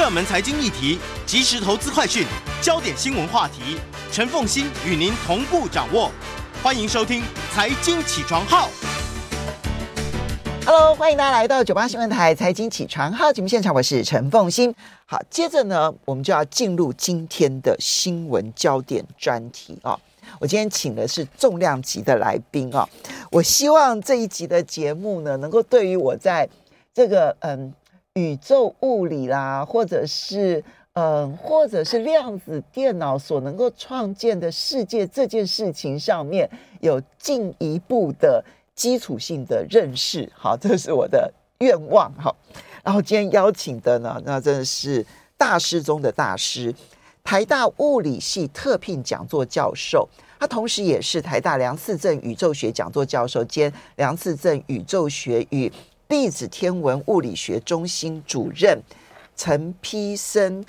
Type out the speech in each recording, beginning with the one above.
热门财经议题，即时投资快讯，焦点新闻话题，陈凤欣与您同步掌握。欢迎收听《财经起床号》。Hello，欢迎大家来到九八新闻台《财经起床号》节目现场，我是陈凤欣。好，接着呢，我们就要进入今天的新闻焦点专题啊、哦。我今天请的是重量级的来宾啊、哦。我希望这一集的节目呢，能够对于我在这个嗯。宇宙物理啦，或者是嗯，或者是量子电脑所能够创建的世界这件事情上面，有进一步的基础性的认识。好，这是我的愿望。好，然后今天邀请的呢，那真的是大师中的大师，台大物理系特聘讲座教授，他同时也是台大梁次正宇宙学讲座教授兼梁次正宇宙学与粒子天文物理学中心主任陈丕森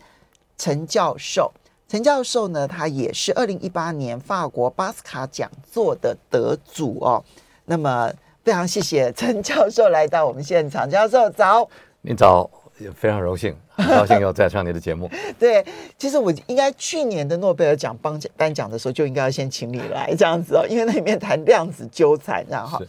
陈教授，陈教授呢，他也是二零一八年法国巴斯卡讲座的得主哦。那么非常谢谢陈教授来到我们现场，教授早，您早，也非常荣幸，很高兴又再上你的节目。对，其实我应该去年的诺贝尔奖颁奖颁奖的时候就应该要先请你来这样子哦，因为那里面谈量子纠缠，然后。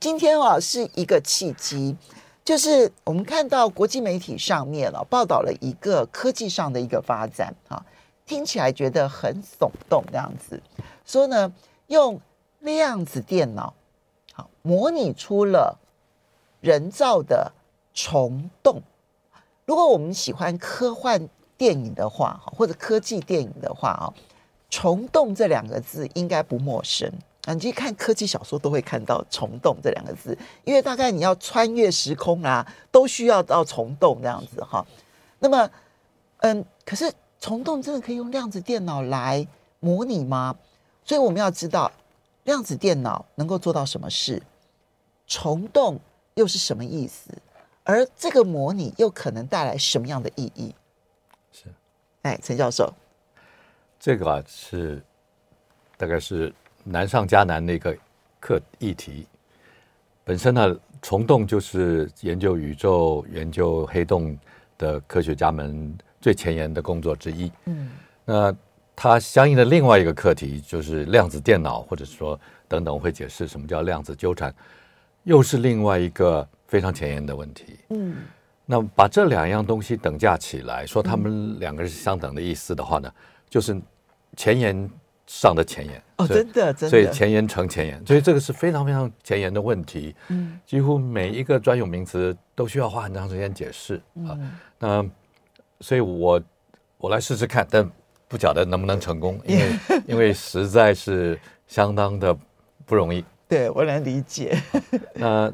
今天啊，是一个契机，就是我们看到国际媒体上面啊报道了一个科技上的一个发展啊，听起来觉得很耸动这样子，说呢，用量子电脑好模拟出了人造的虫洞。如果我们喜欢科幻电影的话，或者科技电影的话啊，虫洞这两个字应该不陌生。你去看科技小说，都会看到“虫洞”这两个字，因为大概你要穿越时空啊，都需要到虫洞这样子哈。那么，嗯，可是虫洞真的可以用量子电脑来模拟吗？所以我们要知道，量子电脑能够做到什么事，虫洞又是什么意思，而这个模拟又可能带来什么样的意义？是，哎，陈教授，这个啊是大概是。难上加难的一个课议题，本身呢，虫洞就是研究宇宙、研究黑洞的科学家们最前沿的工作之一。嗯，那它相应的另外一个课题就是量子电脑，或者说等等，我会解释什么叫量子纠缠，又是另外一个非常前沿的问题。嗯，那把这两样东西等价起来，说他们两个是相等的意思的话呢，就是前沿。上的前沿哦，真的，真的，所以前沿成前沿，所以这个是非常非常前沿的问题。嗯，几乎每一个专有名词都需要花很长时间解释啊。那所以我我来试试看，但不晓得能不能成功，因为 因为实在是相当的不容易。对，我能理解。那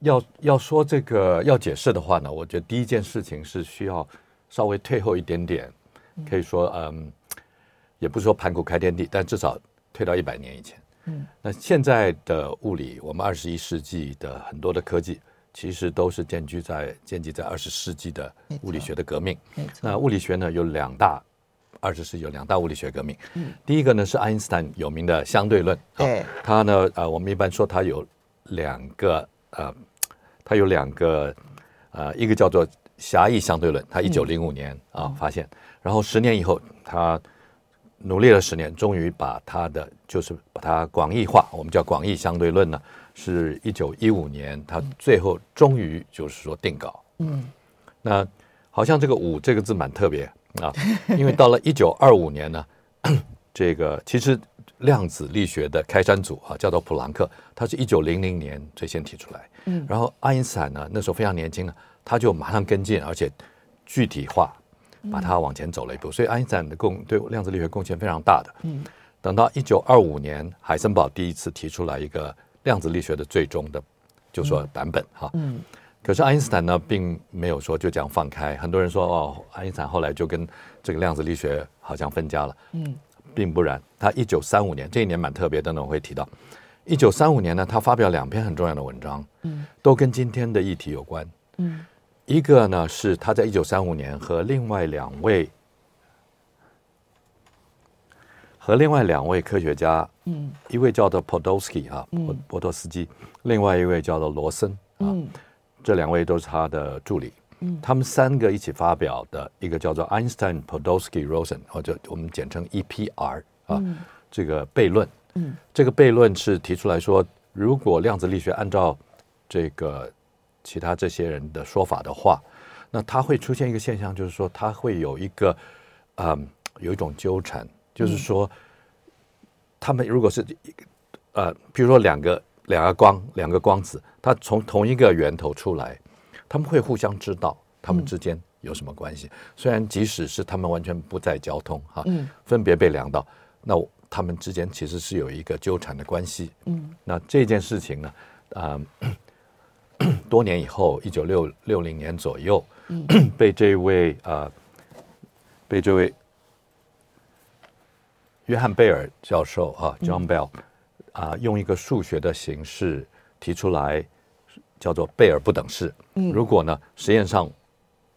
要要说这个要解释的话呢，我觉得第一件事情是需要稍微退后一点点，可以说嗯。也不是说盘古开天地，但至少退到一百年以前。嗯，那现在的物理，我们二十一世纪的很多的科技，其实都是建基在建基在二十世纪的物理学的革命。那物理学呢，有两大，二十世纪有两大物理学革命。嗯，第一个呢是爱因斯坦有名的相对论。对。他呢，呃，我们一般说他有两个，呃，他有两个，呃，一个叫做狭义相对论，他一九零五年啊发现，然后十年以后他。努力了十年，终于把他的就是把它广义化，我们叫广义相对论呢，是一九一五年，他最后终于就是说定稿。嗯，那好像这个“五”这个字蛮特别啊，因为到了一九二五年呢，这个其实量子力学的开山祖啊，叫做普朗克，他是一九零零年最先提出来。嗯，然后爱因斯坦呢，那时候非常年轻呢，他就马上跟进，而且具体化。把它往前走了一步，所以爱因斯坦的贡对量子力学贡献非常大的。嗯，等到一九二五年，海森堡第一次提出来一个量子力学的最终的，就说版本哈。嗯，可是爱因斯坦呢，并没有说就这样放开。很多人说哦，爱因斯坦后来就跟这个量子力学好像分家了。嗯，并不然。他一九三五年这一年蛮特别的，等等我会提到。一九三五年呢，他发表两篇很重要的文章，嗯，都跟今天的议题有关。嗯，一个呢是他在一九三五年和另外两位和另外两位科学家，嗯，一位叫做 Podolsky 啊，波波多斯基，另外一位叫做罗森啊。嗯这两位都是他的助理，嗯，他们三个一起发表的一个叫做 Einstein Podolsky Rosen 或者我们简称 EPR 啊，嗯、这个悖论，嗯，这个悖论是提出来说，如果量子力学按照这个其他这些人的说法的话，那它会出现一个现象，就是说它会有一个，嗯，有一种纠缠，就是说，他们如果是，呃，比如说两个。两个光，两个光子，它从同一个源头出来，他们会互相知道他们之间有什么关系。嗯、虽然即使是他们完全不在交通，哈，嗯，分别被量到，那他们之间其实是有一个纠缠的关系。嗯，那这件事情呢，啊、呃，多年以后，一九六六零年左右，嗯、被这位啊、呃，被这位约翰贝尔教授啊，John Bell。嗯啊，用一个数学的形式提出来，叫做贝尔不等式。嗯，如果呢，实验上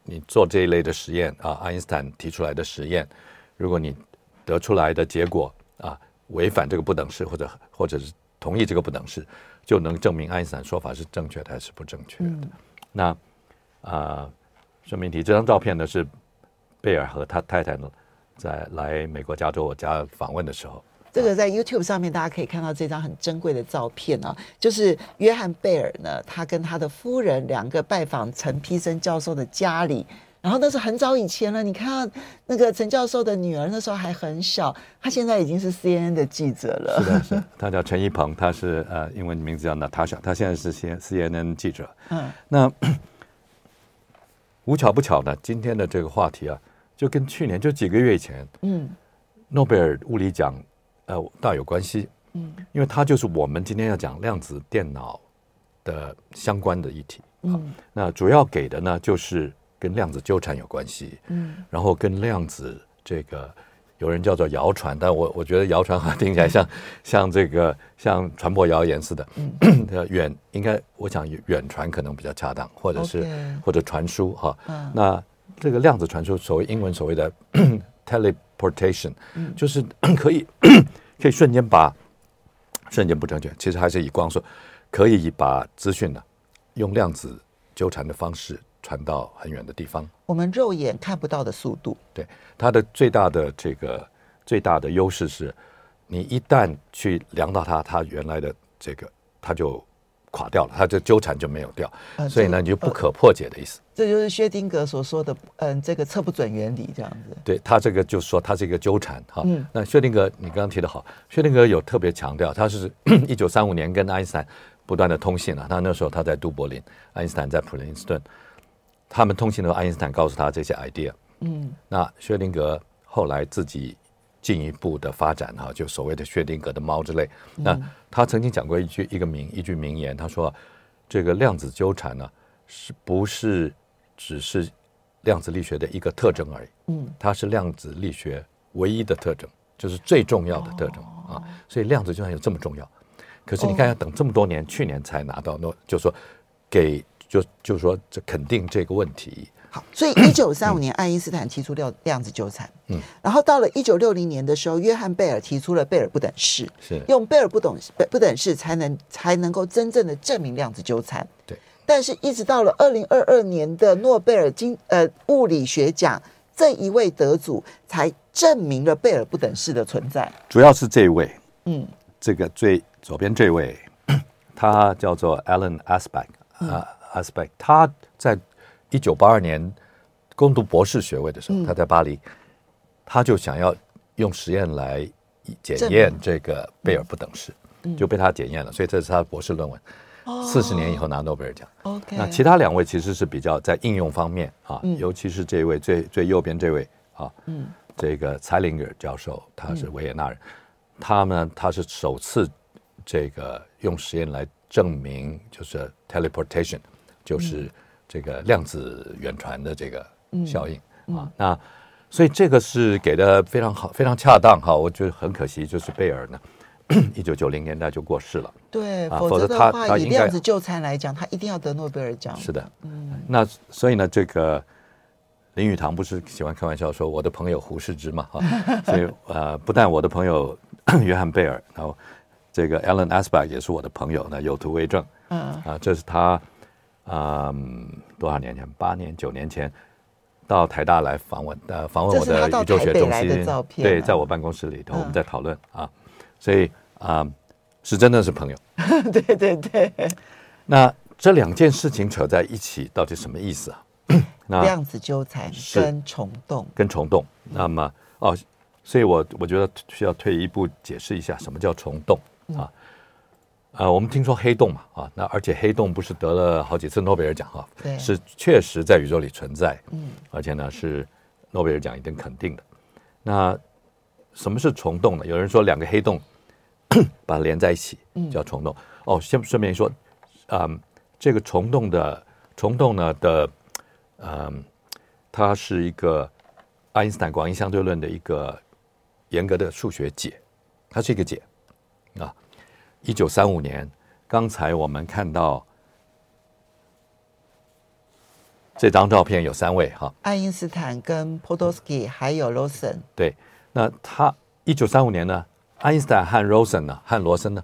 你做这一类的实验啊，爱因斯坦提出来的实验，如果你得出来的结果啊违反这个不等式，或者或者是同意这个不等式，就能证明爱因斯坦说法是正确的还是不正确的。嗯、那啊，顺便提这张照片呢，是贝尔和他太太呢在来美国加州我家访问的时候。这个在 YouTube 上面大家可以看到这张很珍贵的照片啊，就是约翰贝尔呢，他跟他的夫人两个拜访陈丕森教授的家里，然后那是很早以前了。你看那个陈教授的女儿那时候还很小，她现在已经是 CNN 的记者了。是的，是的，她叫陈一鹏，她是呃英文名字叫 Natasha，她现在是 C CNN 记者。嗯，那 无巧不巧呢，今天的这个话题啊，就跟去年就几个月以前，嗯，诺贝尔物理奖。呃，大有关系，嗯，因为它就是我们今天要讲量子电脑的相关的议题，嗯，那主要给的呢就是跟量子纠缠有关系，嗯，然后跟量子这个有人叫做谣传，但我我觉得谣传好像听起来像、嗯、像这个像传播谣言似的，嗯，远应该我想远传可能比较恰当，或者是或者传输哈，嗯，那这个量子传输，所谓英文所谓的 tele。portation，就是 可以可以瞬间把瞬间不正确，其实还是以光速可以把资讯呢用量子纠缠的方式传到很远的地方。我们肉眼看不到的速度。对，它的最大的这个最大的优势是，你一旦去量到它，它原来的这个它就。垮掉了，它就纠缠就没有掉，呃、所以呢，你就不可破解的意思。这就是薛定格所说的，嗯、呃，这个测不准原理这样子。对，他这个就是说，它是一个纠缠哈。嗯、那薛定格，你刚刚提的好，薛定格有特别强调，他是 一九三五年跟爱因斯坦不断的通信了。他那时候他在都柏林，爱因斯坦在普林斯顿，他们通信的时候，爱因斯坦告诉他这些 idea。嗯，那薛定格后来自己。进一步的发展哈，就所谓的薛定谔的猫之类。那他曾经讲过一句一个名一句名言，他说：“这个量子纠缠呢，是不是只是量子力学的一个特征而已？嗯，它是量子力学唯一的特征，就是最重要的特征啊。所以量子纠缠有这么重要。可是你看，要等这么多年，去年才拿到，诺就说给就就说这肯定这个问题。”好，所以一九三五年，爱因斯坦提出量量子纠缠，嗯，然后到了一九六零年的时候，约翰贝尔提出了贝尔不等式，是用贝尔不等不等式才能才能够真正的证明量子纠缠，对。但是，一直到了二零二二年的诺贝尔经呃物理学奖，这一位得主才证明了贝尔不等式的存在。主要是这一位，嗯，这个最左边这位，他叫做 Alan Aspect 啊，Aspect，他在。一九八二年攻读博士学位的时候，他在巴黎，他就想要用实验来检验这个贝尔不等式，就被他检验了，所以这是他的博士论文。四十年以后拿诺贝尔奖。OK，那其他两位其实是比较在应用方面啊，尤其是这位最最右边这位啊，嗯，这个蔡林格教授，他是维也纳人，他呢他是首次这个用实验来证明就是 teleportation。就是这个量子远传的这个效应啊。那所以这个是给的非常好，非常恰当哈。我觉得很可惜，就是贝尔呢，一九九零年代就过世了。对，否则的话，以量子纠缠来讲，他一定要得诺贝尔奖。是的，嗯。那所以呢，这个。林语堂不是喜欢开玩笑说我的朋友胡适之嘛哈，所以 呃不但我的朋友 约翰贝尔，然后这个 Alan Aspect 也是我的朋友，那有图为证。嗯啊，这是他啊、嗯、多少年前？八年九年前到台大来访问呃访问我的宇宙学中心，对，在我办公室里头我们在讨论啊，所以啊是真的是朋友。对对对。那这两件事情扯在一起，到底什么意思啊？那量子纠缠跟虫洞，跟虫洞。那么哦，所以我我觉得需要退一步解释一下什么叫虫洞啊？呃，我们听说黑洞嘛啊，那而且黑洞不是得了好几次诺贝尔奖哈，对，是确实在宇宙里存在，嗯，而且呢是诺贝尔奖已经肯定的。那什么是虫洞呢？有人说两个黑洞 把它连在一起叫虫洞。哦，先顺便说，嗯，这个虫洞的虫洞呢的。嗯，它是一个爱因斯坦广义相对论的一个严格的数学解，它是一个解啊。一九三五年，刚才我们看到这张照片有三位哈，爱因斯坦跟 Podolsky 还有罗森。对，那他一九三五年呢，爱因斯坦和罗森呢，和罗森呢，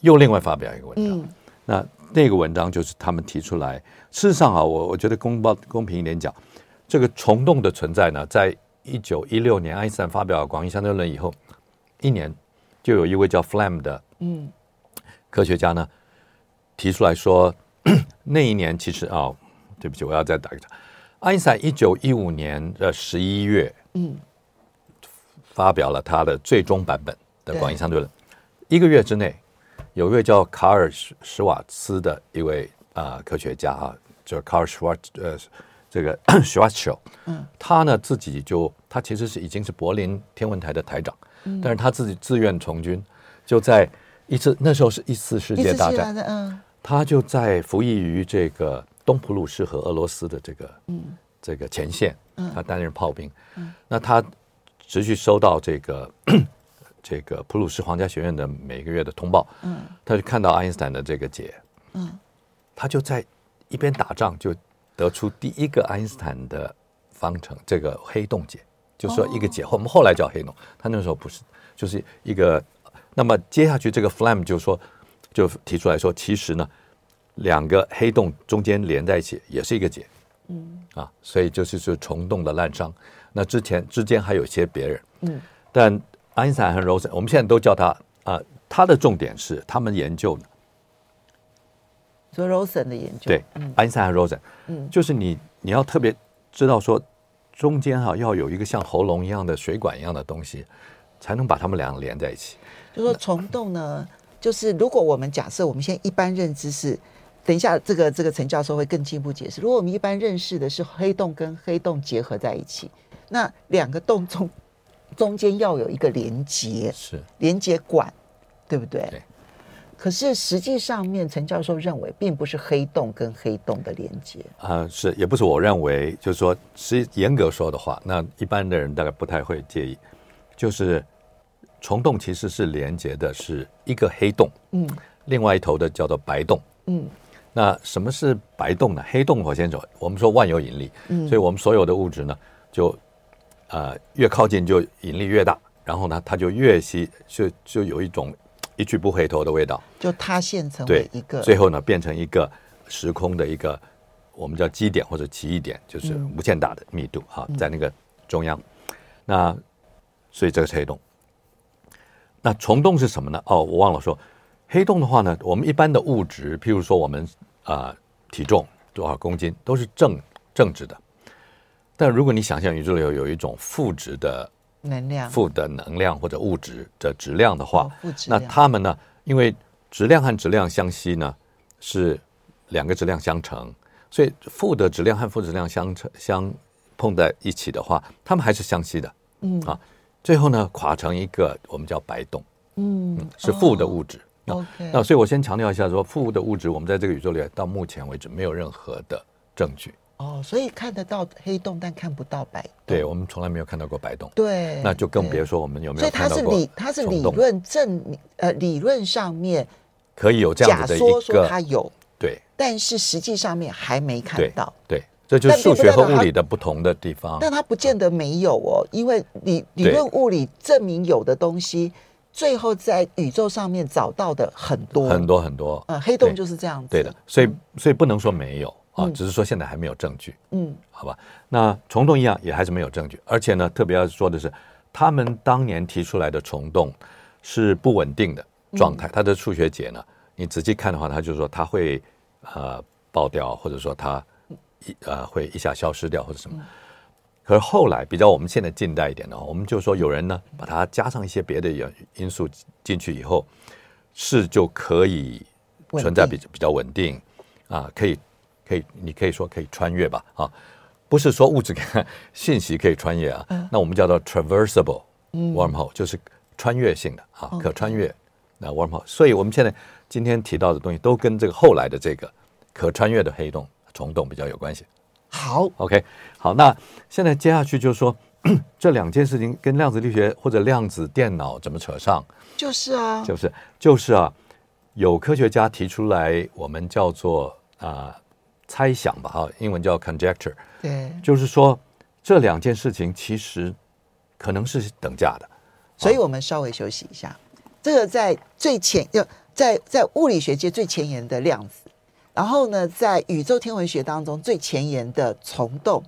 又另外发表一个文章。嗯、那那个文章就是他们提出来。事实上啊，我我觉得公报公平一点讲，这个虫洞的存在呢，在一九一六年爱因斯坦发表广义相对论以后，一年就有一位叫 Flam 的嗯科学家呢提出来说，那一年其实啊、哦，对不起，我要再打一个，爱因斯坦一九一五年的十一月嗯。发表了他的最终版本的广义相对论，一个月之内，有一位叫卡尔史史瓦茨的一位。啊、呃，科学家啊，就是 Karl Schwarz，呃，这个 Schwarzschild，嗯，他呢自己就他其实是已经是柏林天文台的台长，嗯，但是他自己自愿从军，就在一次那时候是一次世界大战，嗯，他就在服役于这个东普鲁士和俄罗斯的这个嗯。这个前线，嗯，他担任炮兵，嗯，那他持续收到这个 这个普鲁士皇家学院的每个月的通报，嗯，他就看到爱因斯坦的这个解，嗯。他就在一边打仗，就得出第一个爱因斯坦的方程，这个黑洞解，就说一个解。我们后来叫黑洞，他那时候不是，就是一个。那么接下去这个 Flam 就说，就提出来说，其实呢，两个黑洞中间连在一起也是一个解。嗯啊，所以就是是虫洞的滥伤。那之前之间还有一些别人。嗯，但爱因斯坦和 Rosen，我们现在都叫他啊，他的重点是他们研究呢。做 Rosen 的研究，对，爱因斯坦和 Rosen，嗯，就是你你要特别知道说，中间哈要有一个像喉咙一样的水管一样的东西，才能把它们两个连在一起。就说虫洞呢，就是如果我们假设我们现在一般认知是，等一下这个这个陈教授会更进一步解释。如果我们一般认识的是黑洞跟黑洞结合在一起，那两个洞中中间要有一个连接，是连接管，对不对？对。可是实际上面，陈教授认为并不是黑洞跟黑洞的连接啊、呃，是也不是我认为，就是说，是严格说的话，那一般的人大概不太会介意。就是虫洞其实是连接的是一个黑洞，嗯，另外一头的叫做白洞，嗯。那什么是白洞呢？黑洞我先说，我们说万有引力，嗯，所以我们所有的物质呢，就呃越靠近就引力越大，然后呢，它就越吸，就就有一种。一去不回头的味道，就塌陷成为一个，最后呢变成一个时空的一个我们叫基点或者奇异点，就是无限大的密度哈，在那个中央。那所以这个是黑洞。那虫洞是什么呢？哦，我忘了说，黑洞的话呢，我们一般的物质，譬如说我们啊、呃、体重多少公斤都是正正值的，但如果你想象宇宙里有有一种负值的。能量负的能量或者物质的质量的话，哦、那它们呢？因为质量和质量相吸呢，是两个质量相乘，所以负的质量和负质量相乘相碰在一起的话，它们还是相吸的。嗯啊，最后呢，垮成一个我们叫白洞。嗯，是负的物质 OK，那所以我先强调一下说，说负的物质，我们在这个宇宙里到目前为止没有任何的证据。哦，所以看得到黑洞，但看不到白洞。对，我们从来没有看到过白洞。对，那就更别说我们有没有看到过。所以它是理，它是理论证明，呃，理论上面可以有这样子的一个，说它有，对，但是实际上面还没看到。对，对，这就是数学和物理的不同的地方。但它不见得没有哦，因为理理论物理证明有的东西，最后在宇宙上面找到的很多很多很多。嗯，黑洞就是这样子。对的，所以所以不能说没有。啊，只是说现在还没有证据，嗯，好吧。那虫洞一样也还是没有证据，而且呢，特别要说的是，他们当年提出来的虫洞是不稳定的状态。它的数学解呢，你仔细看的话，它就是说它会呃爆掉，或者说它一呃会一下消失掉或者什么。可是后来比较我们现在近代一点的话，我们就说有人呢把它加上一些别的因因素进去以后，是就可以存在比比较稳定啊，可以。可以，你可以说可以穿越吧，啊，不是说物质跟 信息可以穿越啊，那我们叫做 traversable wormhole，就是穿越性的啊，可穿越那 wormhole。所以我们现在今天提到的东西都跟这个后来的这个可穿越的黑洞、虫洞比较有关系。好，OK，好，那现在接下去就是说 这两件事情跟量子力学或者量子电脑怎么扯上？就是啊，就是就是啊，有科学家提出来，我们叫做啊。猜想吧，哈，英文叫 conjecture，对，就是说这两件事情其实可能是等价的，所以我们稍微休息一下。这个在最前要在在物理学界最前沿的量子，然后呢，在宇宙天文学当中最前沿的虫洞，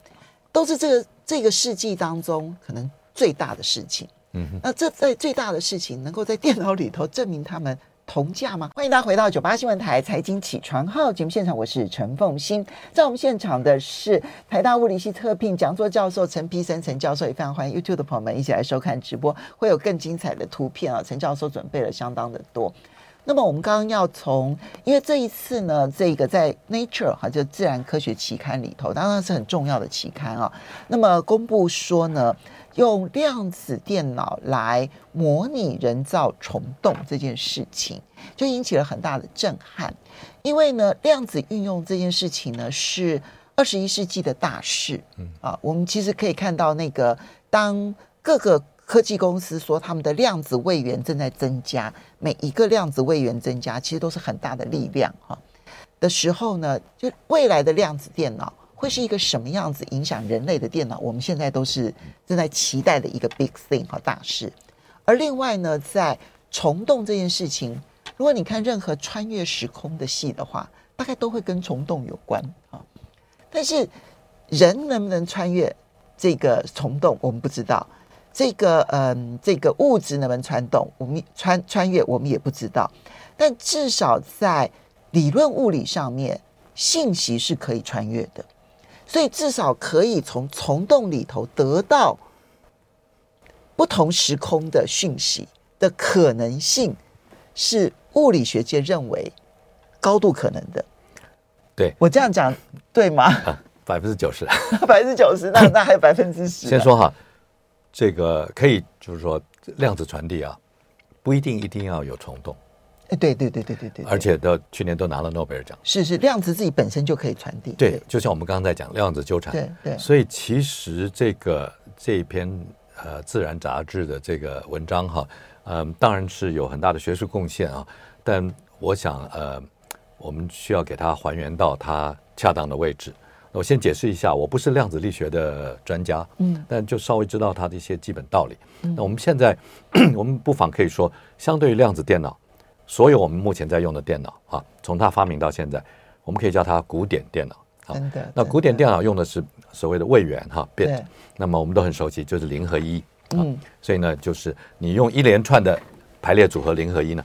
都是这个这个世纪当中可能最大的事情。嗯哼，那这在最大的事情能够在电脑里头证明他们。同价吗？欢迎大家回到九八新闻台财经起床号节目现场，我是陈凤欣。在我们现场的是台大物理系特聘讲座教授陈丕森陈教授，也非常欢迎 YouTube 的朋友们一起来收看直播，会有更精彩的图片啊！陈教授准备了相当的多。那么我们刚刚要从，因为这一次呢，这个在 Nature 哈，就自然科学期刊里头，当然是很重要的期刊啊。那么公布说呢。用量子电脑来模拟人造虫洞这件事情，就引起了很大的震撼。因为呢，量子运用这件事情呢，是二十一世纪的大事。嗯啊，我们其实可以看到，那个当各个科技公司说他们的量子位元正在增加，每一个量子位元增加，其实都是很大的力量哈的时候呢，就未来的量子电脑。会是一个什么样子影响人类的电脑？我们现在都是正在期待的一个 big thing 和大事。而另外呢，在虫洞这件事情，如果你看任何穿越时空的戏的话，大概都会跟虫洞有关啊。但是人能不能穿越这个虫洞，我们不知道。这个嗯，这个物质能不能穿洞，我们穿穿越，我们也不知道。但至少在理论物理上面，信息是可以穿越的。所以至少可以从虫洞里头得到不同时空的讯息的可能性，是物理学界认为高度可能的。对，我这样讲对吗？百分之九十，百分之九十，那那还有百分之十。先说哈，这个可以就是说量子传递啊，不一定一定要有虫洞。哎，对对对对对对，而且都去年都拿了诺贝尔奖。是是，量子自己本身就可以传递。对，就像我们刚刚在讲量子纠缠。对对。所以其实这个这一篇呃自然杂志的这个文章哈，嗯，当然是有很大的学术贡献啊。但我想呃，我们需要给它还原到它恰当的位置。我先解释一下，我不是量子力学的专家，嗯，但就稍微知道它的一些基本道理。那我们现在我们不妨可以说，相对于量子电脑。所有我们目前在用的电脑啊，从它发明到现在，我们可以叫它古典电脑。真的。那古典电脑用的是所谓的位元哈，bit。那么我们都很熟悉，就是零和一。嗯。所以呢，就是你用一连串的排列组合零和一呢，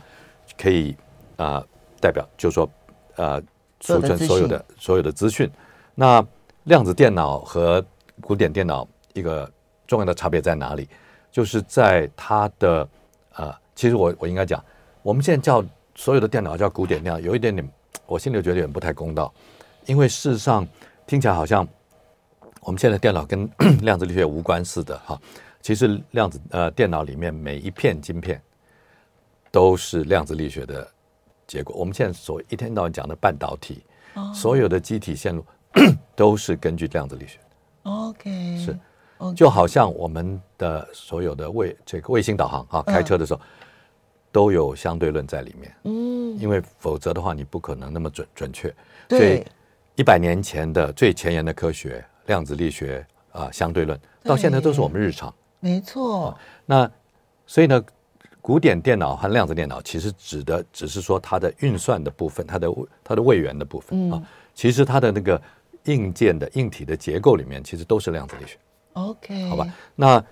可以啊、呃、代表，就是说呃储存所有的所有的资讯。那量子电脑和古典电脑一个重要的差别在哪里？就是在它的啊、呃，其实我我应该讲。我们现在叫所有的电脑叫古典电脑，有一点点，我心里觉得有点不太公道，因为事实上听起来好像我们现在电脑跟 量子力学无关似的哈。其实量子呃电脑里面每一片晶片都是量子力学的结果。我们现在所一天到晚讲的半导体，哦、所有的机体线路 都是根据量子力学。OK，是，okay. 就好像我们的所有的卫这个卫星导航啊，开车的时候、嗯、都有相对论在里面。嗯，因为否则的话，你不可能那么准准确。所以一百年前的最前沿的科学，量子力学啊，相对论，到现在都是我们日常。没错。啊、那所以呢，古典电脑和量子电脑其实指的只是说它的运算的部分，它的它的位元的部分、嗯、啊。其实它的那个硬件的硬体的结构里面，其实都是量子力学。OK。好吧。那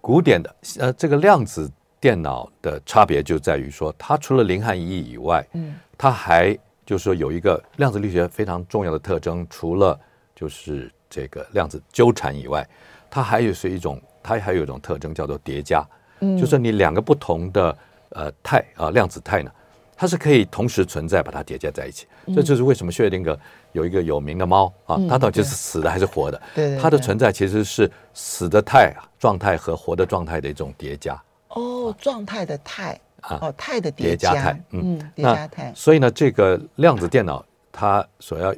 古典的呃这个量子电脑的差别就在于说，它除了零和一以外，嗯，它还。就是说，有一个量子力学非常重要的特征，除了就是这个量子纠缠以外，它还有是一种，它还有一种特征叫做叠加。嗯，就是你两个不同的呃态啊量子态呢，它是可以同时存在，把它叠加在一起。嗯，这就是为什么薛定谔有一个有名的猫啊，它到底是死的还是活的？对，它的存在其实是死的态状态和活的状态的一种叠加。哦，状态的态。啊，哦，态的叠加，叠加态，嗯，叠加态。所以呢，这个量子电脑它所要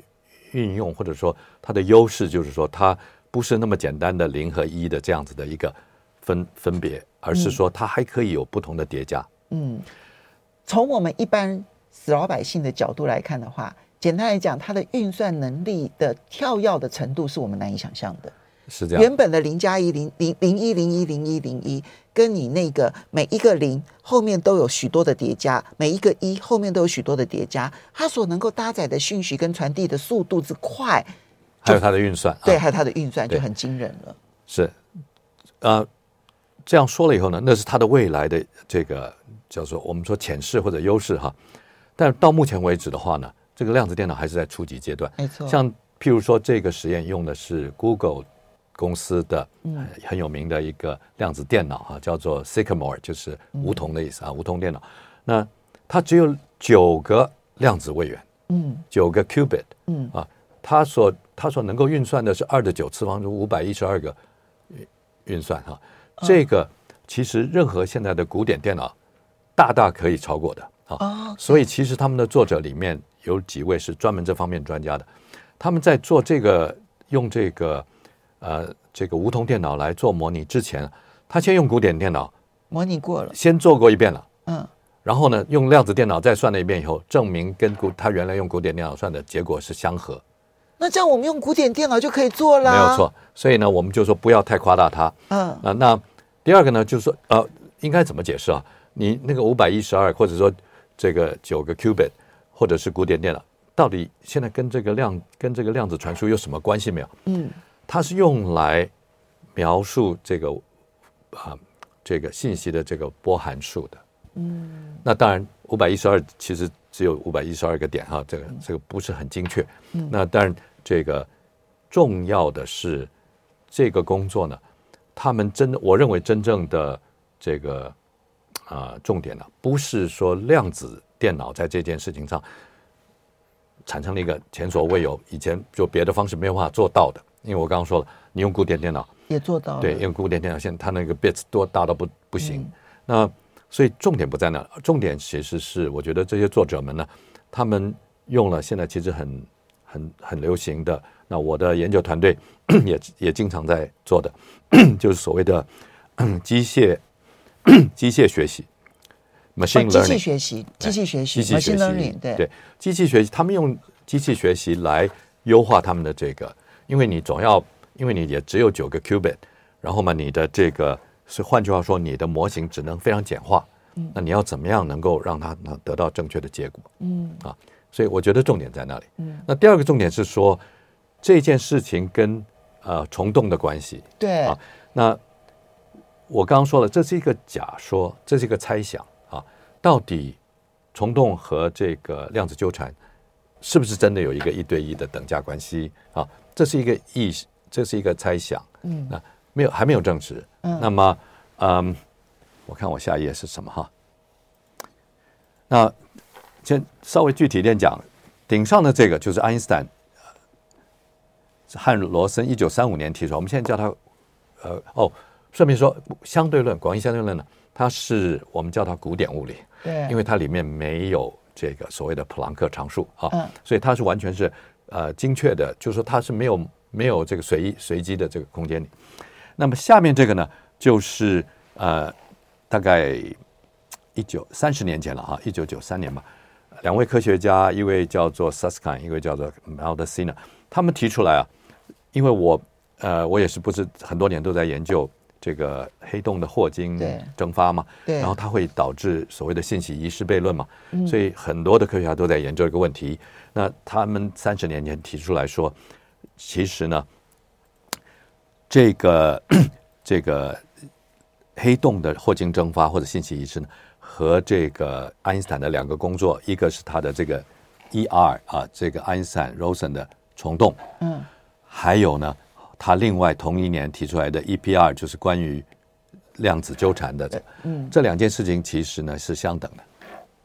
运用或者说它的优势，就是说它不是那么简单的零和一的这样子的一个分分别，而是说它还可以有不同的叠加。嗯，从我们一般死老百姓的角度来看的话，简单来讲，它的运算能力的跳跃的程度是我们难以想象的。是这样，原本的零加一零零零一零一零一零一，跟你那个每一个零后面都有许多的叠加，每一个一后面都有许多的叠加，它所能够搭载的讯息跟传递的速度之快，还有它的运算，对，还有它的运算就很惊人了。是，呃，这样说了以后呢，那是它的未来的这个叫做我们说潜势或者优势哈。但到目前为止的话呢，这个量子电脑还是在初级阶段，没错。像譬如说这个实验用的是 Google。公司的很有名的一个量子电脑哈，叫做 Sycamore，就是梧桐的意思啊，梧桐电脑。那它只有九个量子位元，嗯，九个 qubit，嗯啊，它所它所能够运算的是二的九次方，就五百一十二个运算哈。这个其实任何现在的古典电脑大大可以超过的啊。所以其实他们的作者里面有几位是专门这方面专家的，他们在做这个用这个。呃，这个梧桐电脑来做模拟之前，他先用古典电脑模拟过了，先做过一遍了。嗯，然后呢，用量子电脑再算了一遍以后，证明跟古他原来用古典电脑算的结果是相合。那这样我们用古典电脑就可以做了？没有错。所以呢，我们就说不要太夸大它。嗯啊，那第二个呢，就是说呃，应该怎么解释啊？你那个五百一十二，或者说这个九个 qubit，或者是古典电脑，到底现在跟这个量跟这个量子传输有什么关系没有？嗯。它是用来描述这个啊这个信息的这个波函数的，嗯，那当然五百一十二其实只有五百一十二个点哈，这个这个不是很精确，嗯，那当然这个重要的是这个工作呢，他们真的我认为真正的这个啊重点呢，不是说量子电脑在这件事情上产生了一个前所未有以前就别的方式没有办法做到的。因为我刚刚说了，你用古典电脑也做到了，对，用古典电脑，现在它那个 bits 多大到不不行。嗯、那所以重点不在那，重点其实是我觉得这些作者们呢，他们用了现在其实很很很流行的，那我的研究团队也也经常在做的，就是所谓的机械机械学习，machine learning，机器学习，机器学习，机器学习，对对，机器学习，他们用机器学习来优化他们的这个。因为你总要，因为你也只有九个 qubit，然后嘛，你的这个是换句话说，你的模型只能非常简化。嗯，那你要怎么样能够让它能得到正确的结果？嗯，啊，所以我觉得重点在那里。嗯，那第二个重点是说这件事情跟呃虫洞的关系。对啊，那我刚刚说了，这是一个假说，这是一个猜想啊，到底虫洞和这个量子纠缠。是不是真的有一个一对一的等价关系啊？这是一个意，这是一个猜想。嗯，那没有还没有证实。嗯，那么，嗯，我看我下一页是什么哈？那先稍微具体一点讲，顶上的这个就是爱因斯坦汉罗森一九三五年提出，我们现在叫他呃哦，顺便说相对论，广义相对论呢，它是我们叫它古典物理。对，因为它里面没有这个所谓的普朗克常数啊，嗯，所以它是完全是呃精确的，就是说它是没有没有这个随意随机的这个空间里。那么下面这个呢，就是呃大概一九三十年前了啊，一九九三年吧，两位科学家，一位叫做 Susskind，一位叫做 Maldacena，他们提出来啊，因为我呃我也是不是很多年都在研究。这个黑洞的霍金蒸发嘛，对，然后它会导致所谓的信息遗失悖论嘛，所以很多的科学家都在研究这个问题。那他们三十年前提出来说，其实呢，这个 这个黑洞的霍金蒸发或者信息遗失呢，和这个爱因斯坦的两个工作，一个是他的这个 ER 啊，这个爱因斯坦 Rosen 的虫洞，嗯，还有呢。他另外同一年提出来的 EPR 就是关于量子纠缠的，嗯，这两件事情其实呢是相等的。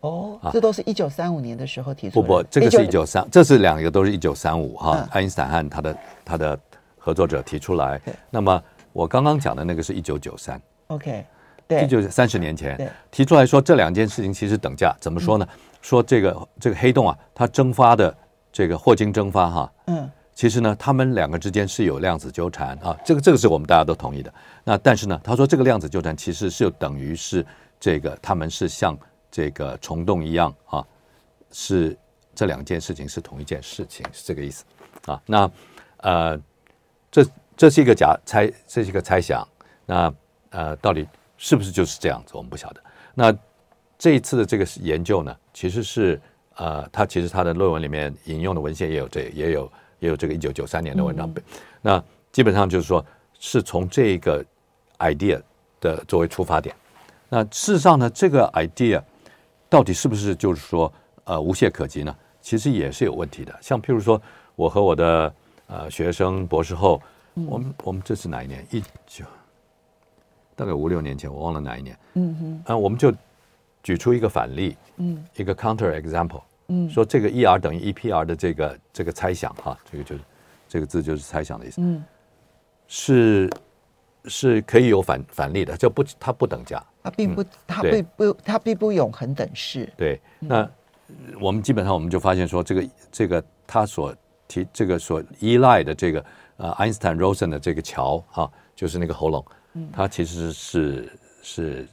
哦，这都是一九三五年的时候提出的。不不，这个是一九三，这是两个都是一九三五哈，爱因斯坦和他的他的合作者提出来。那么我刚刚讲的那个是一九九三。OK，对，一九三十年前提出来说这两件事情其实等价，怎么说呢？说这个这个黑洞啊，它蒸发的这个霍金蒸发哈，嗯。其实呢，他们两个之间是有量子纠缠啊，这个这个是我们大家都同意的。那但是呢，他说这个量子纠缠其实是等于是这个他们是像这个虫洞一样啊，是这两件事情是同一件事情，是这个意思啊。那呃，这这是一个假猜，这是一个猜想。那呃，到底是不是就是这样子，我们不晓得。那这一次的这个研究呢，其实是呃，他其实他的论文里面引用的文献也有这也有。也有这个一九九三年的文章，嗯、那基本上就是说，是从这个 idea 的作为出发点。那事实上呢，这个 idea 到底是不是就是说呃无懈可击呢？其实也是有问题的。像譬如说，我和我的呃学生博士后，嗯、我们我们这是哪一年？一九大概五六年前，我忘了哪一年。嗯哼。啊，我们就举出一个反例，嗯，一个 counter example。嗯，说这个 ER 等于 EPR 的这个这个猜想哈，这个就是这个字就是猜想的意思。嗯，是是可以有反反例的，就不它不等价，它并不它并不它并不永恒等式。对，那我们基本上我们就发现说，这个这个他所提这个所依赖的这个呃爱因斯坦 Rosen 的这个桥哈，就是那个喉咙，它其实是是。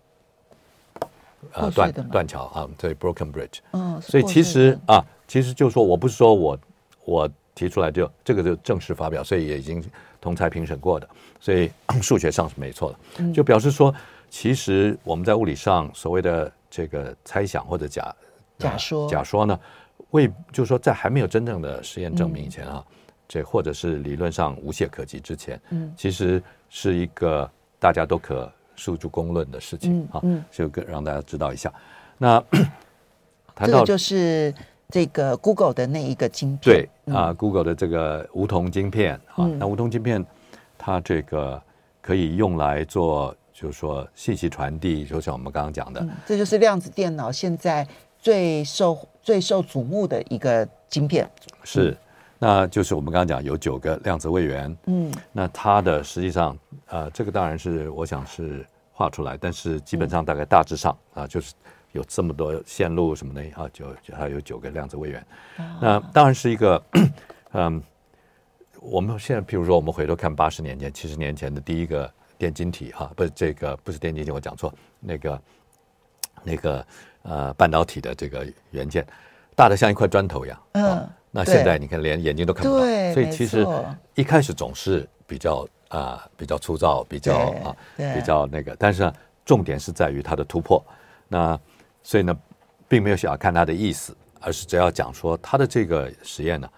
呃，断断桥啊，对，broken bridge。嗯，所以其实啊，其实就是说我不是说我我提出来就这个就正式发表，所以也已经同才评审过的，所以数学上是没错的。就表示说，其实我们在物理上所谓的这个猜想或者假假说假说呢，未就是说在还没有真正的实验证明以前啊，这或者是理论上无懈可击之前，嗯，其实是一个大家都可。诉诸公论的事情啊，就跟让大家知道一下。那 谈到就是这个 Google 的那一个晶片，对啊，Google 的这个无铜晶片啊，那无铜晶片它这个可以用来做，就是说信息传递，就像我们刚刚讲的，这就是量子电脑现在最受最受瞩目的一个晶片。是，那就是我们刚刚讲有九个量子位元，嗯，那它的实际上。呃，这个当然是我想是画出来，但是基本上大概大致上啊，就是有这么多线路什么的啊，就就还有九个量子位元。那当然是一个，嗯，我们现在譬如说，我们回头看八十年前、七十年前的第一个电晶体哈，不是这个不是电晶体，我讲错，那个那个呃半导体的这个元件，大的像一块砖头一样。嗯。那现在你看，连眼睛都看不到，所以其实一开始总是比较。啊、呃，比较粗糙，比较啊，比较那个，但是呢，重点是在于它的突破。那所以呢，并没有想要看它的意思，而是只要讲说它的这个实验呢，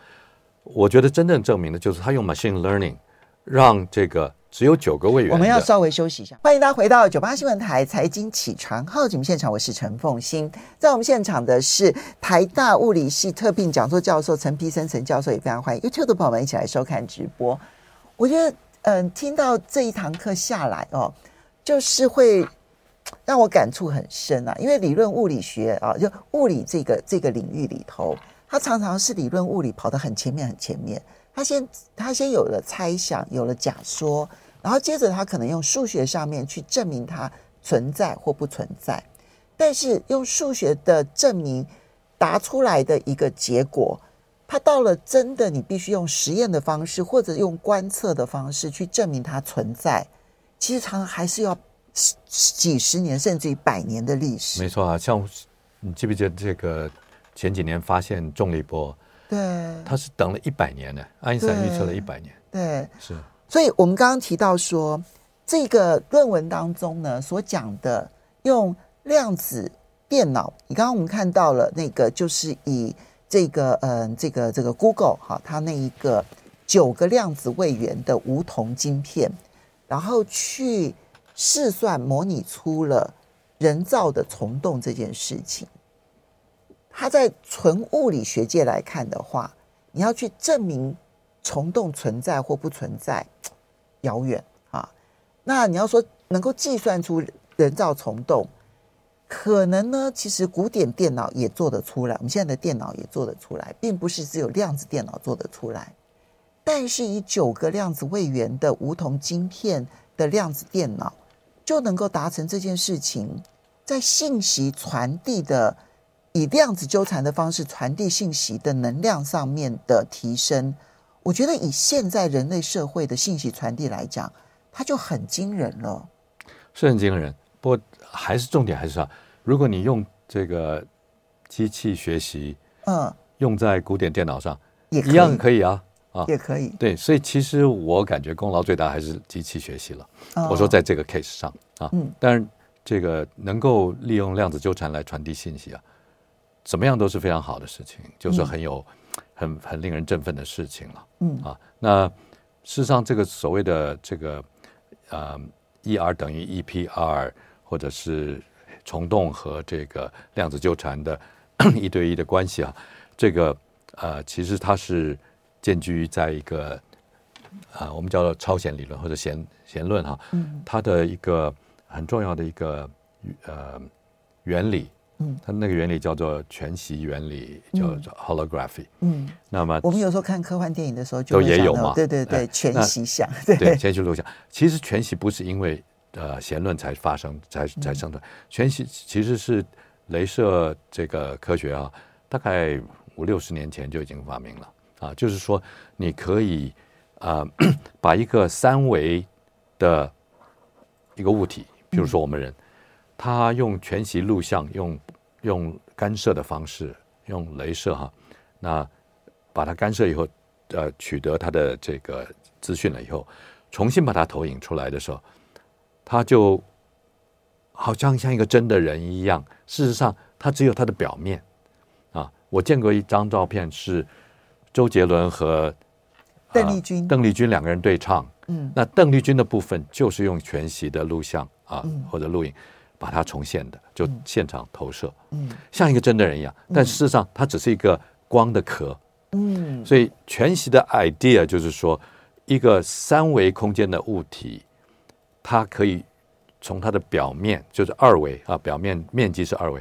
我觉得真正证明的就是他用 machine learning 让这个只有九个位元。我们要稍微休息一下，欢迎大家回到九八新闻台财经起床号节目现场，我是陈凤欣，在我们现场的是台大物理系特聘讲座教授陈丕森陈教授，也非常欢迎 YouTube 的朋友们一起来收看直播。我觉得。嗯，听到这一堂课下来哦，就是会让我感触很深啊。因为理论物理学啊，就物理这个这个领域里头，它常常是理论物理跑得很前面很前面。他先他先有了猜想，有了假说，然后接着他可能用数学上面去证明它存在或不存在。但是用数学的证明答出来的一个结果，它到了真的你必须用实验的方式或者用观测的方式去证明它存在，其实常常还是要几十年甚至于百年的历史。没错啊，像你记不记得这个前几年发现重力波？对，他是等了一百年呢，爱因斯坦预测了一百年。对，是。所以我们刚刚提到说，这个论文当中呢所讲的用量子电脑，你刚刚我们看到了那个，就是以这个嗯，这个这个 Google 哈，它那一个九个量子位元的无铜晶片，然后去试算模拟出了人造的虫洞这件事情。它在纯物理学界来看的话，你要去证明虫洞存在或不存在，遥远啊。那你要说能够计算出人造虫洞，可能呢，其实古典电脑也做得出来，我们现在的电脑也做得出来，并不是只有量子电脑做得出来。但是以九个量子位元的无铜晶片的量子电脑，就能够达成这件事情，在信息传递的。以量子纠缠的方式传递信息的能量上面的提升，我觉得以现在人类社会的信息传递来讲，它就很惊人了。是很惊人，不过还是重点还是啊，如果你用这个机器学习，嗯，用在古典电脑上，也一样可以啊，啊，也可以。对，所以其实我感觉功劳最大还是机器学习了。哦、我说在这个 case 上啊，嗯，但是这个能够利用量子纠缠来传递信息啊。怎么样都是非常好的事情，就是很有、嗯、很很令人振奋的事情了。嗯啊，那事实上这个所谓的这个呃，E R 等于 E P R，或者是虫洞和这个量子纠缠的 一对一的关系啊，这个呃，其实它是建基于在一个啊、呃，我们叫做超弦理论或者弦弦论哈，嗯，它的一个很重要的一个呃原理。嗯，它那个原理叫做全息原理，叫做 holography。嗯，那么我们有时候看科幻电影的时候就，都也有嘛。对对对，全息像。对，全息录像。其实全息不是因为呃弦论才发生，才才生的。全息其实是镭射这个科学啊，大概五六十年前就已经发明了啊。就是说，你可以啊、呃，把一个三维的一个物体，比如说我们人。嗯他用全息录像，用用干涉的方式，用镭射哈，那把它干涉以后，呃，取得它的这个资讯了以后，重新把它投影出来的时候，他就好像像一个真的人一样。事实上，他只有他的表面啊。我见过一张照片，是周杰伦和邓丽君，邓丽君两个人对唱。嗯，那邓丽君的部分就是用全息的录像啊，或者录影。把它重现的，就现场投射，嗯，像一个真的人一样，但事实上它只是一个光的壳，嗯，所以全息的 idea 就是说，一个三维空间的物体，它可以从它的表面，就是二维啊，表面面积是二维，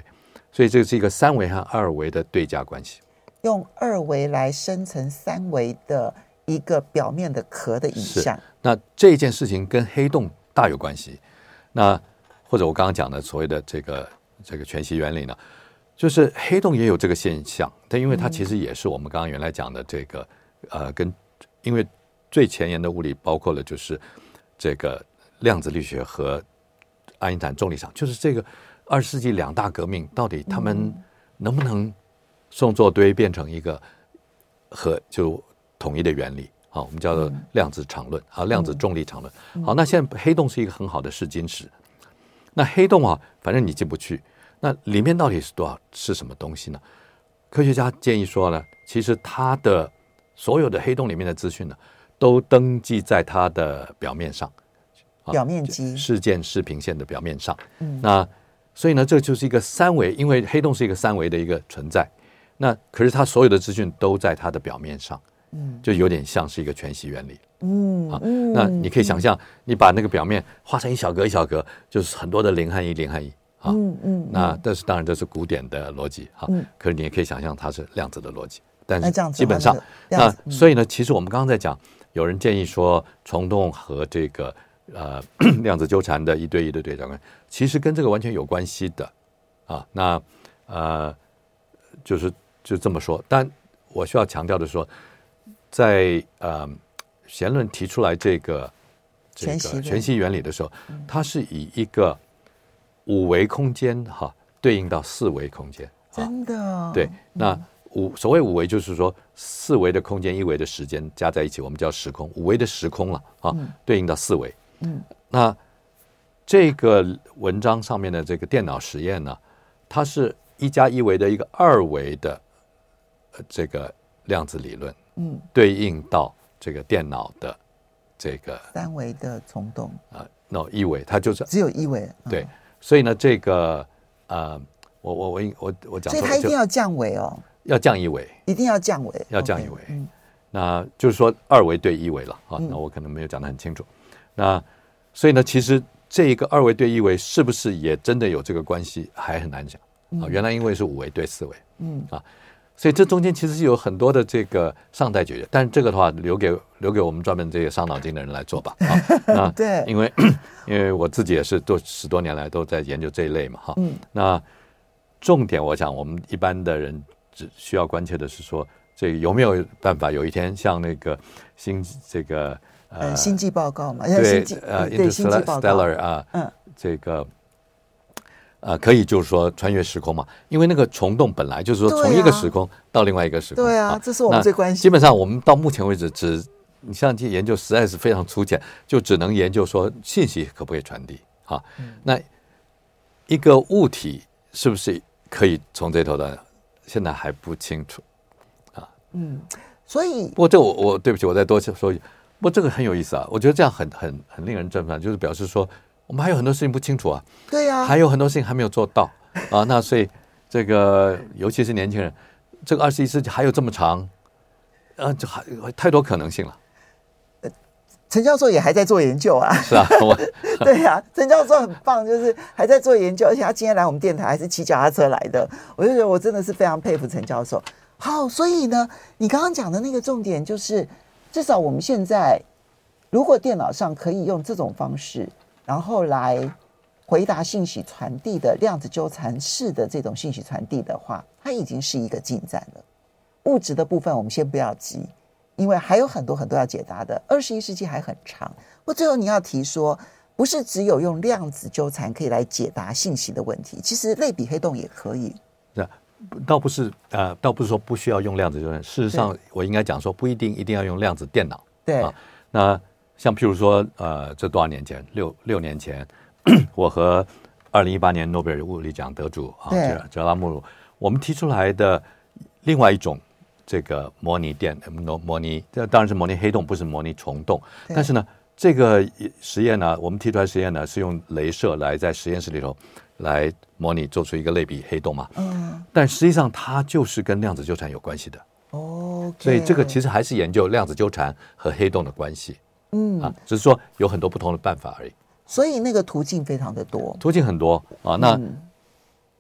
所以这是一个三维和二维的对价关系，用二维来生成三维的一个表面的壳的影像。那这件事情跟黑洞大有关系，那。或者我刚刚讲的所谓的这个这个全息原理呢，就是黑洞也有这个现象，但因为它其实也是我们刚刚原来讲的这个呃，跟因为最前沿的物理包括了就是这个量子力学和爱因斯坦重力场，就是这个二十世纪两大革命到底他们能不能送作堆变成一个和就统一的原理？好，我们叫做量子场论啊，量子重力场论。好，那现在黑洞是一个很好的试金石。那黑洞啊，反正你进不去。那里面到底是多少？是什么东西呢？科学家建议说呢，其实它的所有的黑洞里面的资讯呢，都登记在它的表面上，表面积事件视频线的表面上。嗯，那所以呢，这就是一个三维，因为黑洞是一个三维的一个存在。那可是它所有的资讯都在它的表面上，嗯，就有点像是一个全息原理。嗯，好，那你可以想象，你把那个表面画成一小格一小格，就是很多的零和一，零和一，啊，嗯嗯，那但是当然这是古典的逻辑，哈，可是你也可以想象它是量子的逻辑，但是基本上，那所以呢，其实我们刚刚在讲，有人建议说虫洞和这个呃 量子纠缠的一对一的对照关系，其实跟这个完全有关系的，啊，那呃，就是就这么说。但我需要强调的说，在呃弦论提出来这个这个全息原理的时候，它是以一个五维空间哈、啊、对应到四维空间。真的？对，那五所谓五维就是说四维的空间、一维的时间加在一起，我们叫时空。五维的时空了啊，对应到四维。嗯，那。这个文章上面的这个电脑实验呢，它是一加一维的一个二维的这个量子理论，嗯，对应到这个电脑的这个三维的虫洞。啊，no 一维，它就是只有一维，对，所以呢，这个呃，我我我我我讲，所以它一定要降维哦，要降一维，一定要降维，要降一维，嗯，那就是说二维对一维了啊，那我可能没有讲得很清楚，那所以呢，其实。这一个二维对一维是不是也真的有这个关系，还很难讲。啊。原来因为是五维对四维，嗯。啊，所以这中间其实是有很多的这个尚待解决。但是这个的话，留给留给我们专门这些伤脑筋的人来做吧。啊，那对，因为 因为我自己也是多十多年来都在研究这一类嘛，哈。嗯。那重点，我想我们一般的人只需要关切的是说，这个有没有办法有一天像那个新这个。呃，星际报告嘛，对，呃，Interstellar 啊，嗯，这个，呃，可以就是说穿越时空嘛，因为那个虫洞本来就是说从一个时空到另外一个时空，对啊，这是我们最关心。基本上我们到目前为止，只你像这研究实在是非常粗浅，就只能研究说信息可不可以传递啊？那一个物体是不是可以从这头的，现在还不清楚啊。嗯，所以不过这我我对不起，我再多说一句。不过这个很有意思啊，我觉得这样很很很令人振奋，就是表示说我们还有很多事情不清楚啊，对呀，还有很多事情还没有做到 啊。那所以这个尤其是年轻人，这个二十一世纪还有这么长，呃，就还太多可能性了。陈教授也还在做研究啊，是啊，我 对呀，陈教授很棒，就是还在做研究，而且他今天来我们电台还是骑脚踏车来的，我就觉得我真的是非常佩服陈教授。好，所以呢，你刚刚讲的那个重点就是。至少我们现在，如果电脑上可以用这种方式，然后来回答信息传递的量子纠缠式的这种信息传递的话，它已经是一个进展了。物质的部分我们先不要急，因为还有很多很多要解答的。二十一世纪还很长。不过最后你要提说，不是只有用量子纠缠可以来解答信息的问题，其实类比黑洞也可以。倒不是，呃，倒不是说不需要用量子纠缠。事实上，我应该讲说，不一定一定要用量子电脑。对啊，那像譬如说，呃，这多少年前，六六年前，我和二零一八年诺贝尔物理奖得主啊，哲拉穆鲁，我们提出来的另外一种这个模拟电模模拟，这当然是模拟黑洞，不是模拟虫洞。但是呢，这个实验呢，我们提出来实验呢，是用镭射来在实验室里头。来模拟做出一个类比黑洞嘛？嗯，但实际上它就是跟量子纠缠有关系的。哦所以这个其实还是研究量子纠缠和黑洞的关系。嗯啊，只是说有很多不同的办法而已。所以那个途径非常的多，途径很多啊。那、嗯、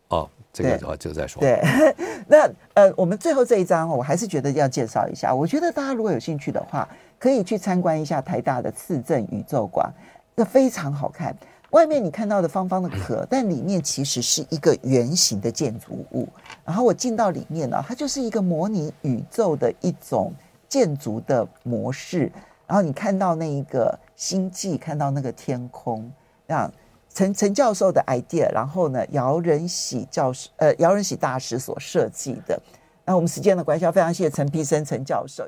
哦，这个的话就再说。对，那呃，我们最后这一章，我还是觉得要介绍一下。我觉得大家如果有兴趣的话，可以去参观一下台大的次正宇宙馆，那非常好看。外面你看到的方方的壳，但里面其实是一个圆形的建筑物。然后我进到里面呢，它就是一个模拟宇宙的一种建筑的模式。然后你看到那一个星际，看到那个天空，那陈陈教授的 idea，然后呢，姚仁喜教授，呃，姚仁喜大师所设计的。那我们时间的关系，要非常谢谢陈丕生陈教授。